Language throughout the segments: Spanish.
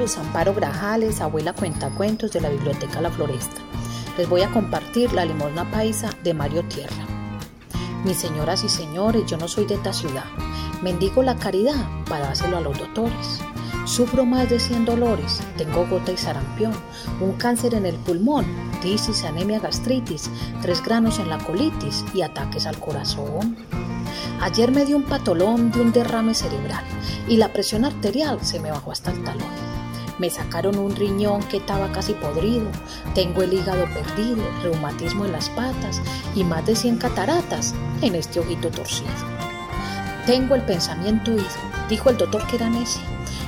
Luz Amparo Grajales, abuela cuentacuentos de la Biblioteca La Floresta. Les voy a compartir la limosna paisa de Mario Tierra. Mis señoras y señores, yo no soy de esta ciudad. Mendigo la caridad para dárselo a los doctores. Sufro más de 100 dolores, tengo gota y sarampión, un cáncer en el pulmón, tisis, anemia, gastritis, tres granos en la colitis y ataques al corazón. Ayer me dio un patolón de un derrame cerebral y la presión arterial se me bajó hasta el talón. Me sacaron un riñón que estaba casi podrido, tengo el hígado perdido, reumatismo en las patas y más de 100 cataratas en este ojito torcido. Tengo el pensamiento ido, dijo el doctor que era necio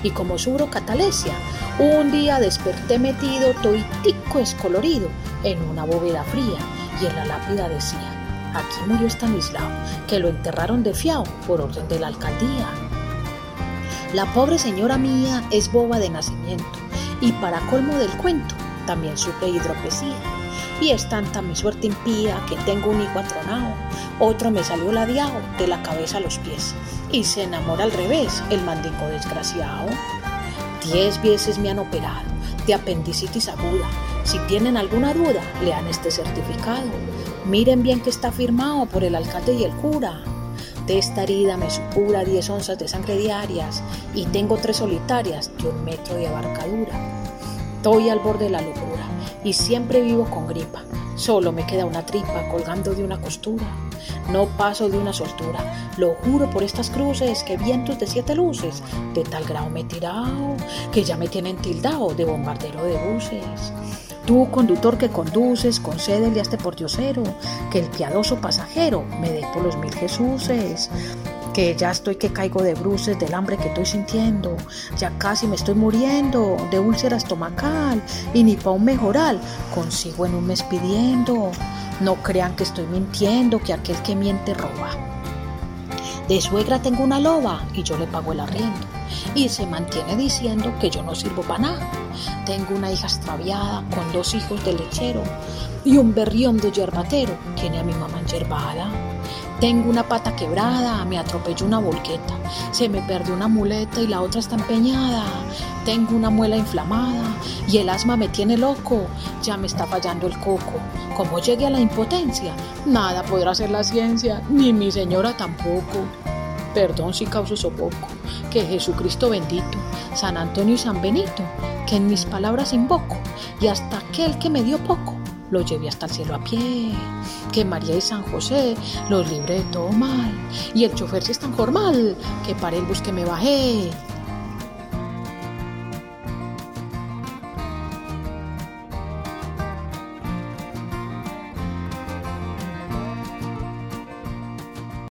y como suro catalesia, un día desperté metido toitico escolorido en una bóveda fría y en la lápida decía, aquí murió Estanislao, que lo enterraron de fiao por orden de la alcaldía. La pobre señora mía es boba de nacimiento y para colmo del cuento también sufre hidropesía. Y es tanta mi suerte impía que tengo un hijo atronado, otro me salió ladeado de la cabeza a los pies y se enamora al revés el mandingo desgraciado. Diez veces me han operado de apendicitis aguda. Si tienen alguna duda, lean este certificado. Miren bien que está firmado por el alcalde y el cura. De esta herida me supura 10 onzas de sangre diarias y tengo tres solitarias de un metro de abarcadura. Estoy al borde de la locura y siempre vivo con gripa. Solo me queda una tripa colgando de una costura. No paso de una soltura. Lo juro por estas cruces que vientos de siete luces de tal grado me he tirado que ya me tienen tildado de bombardero de buses. Tú, conductor que conduces, concédele a este pordiosero que el piadoso pasajero me dé por los mil Jesuses que ya estoy que caigo de bruces del hambre que estoy sintiendo, ya casi me estoy muriendo de úlcera estomacal y ni pa' un mejoral consigo en un mes pidiendo. No crean que estoy mintiendo, que aquel que miente roba. De suegra tengo una loba y yo le pago el arriendo. Y se mantiene diciendo que yo no sirvo para nada. Tengo una hija extraviada con dos hijos de lechero y un berrión de yerbatero. Tiene a mi mamá enyerbada. Tengo una pata quebrada, me atropelló una volqueta, se me perdió una muleta y la otra está empeñada. Tengo una muela inflamada y el asma me tiene loco, ya me está fallando el coco. Como llegue a la impotencia, nada podrá hacer la ciencia, ni mi señora tampoco. Perdón si causo sopoco, que Jesucristo bendito, San Antonio y San Benito, que en mis palabras invoco, y hasta aquel que me dio poco, lo llevé hasta el cielo a pie. Que María y San José los libre de todo mal. Y el chofer si es tan formal, que para el bus que me bajé.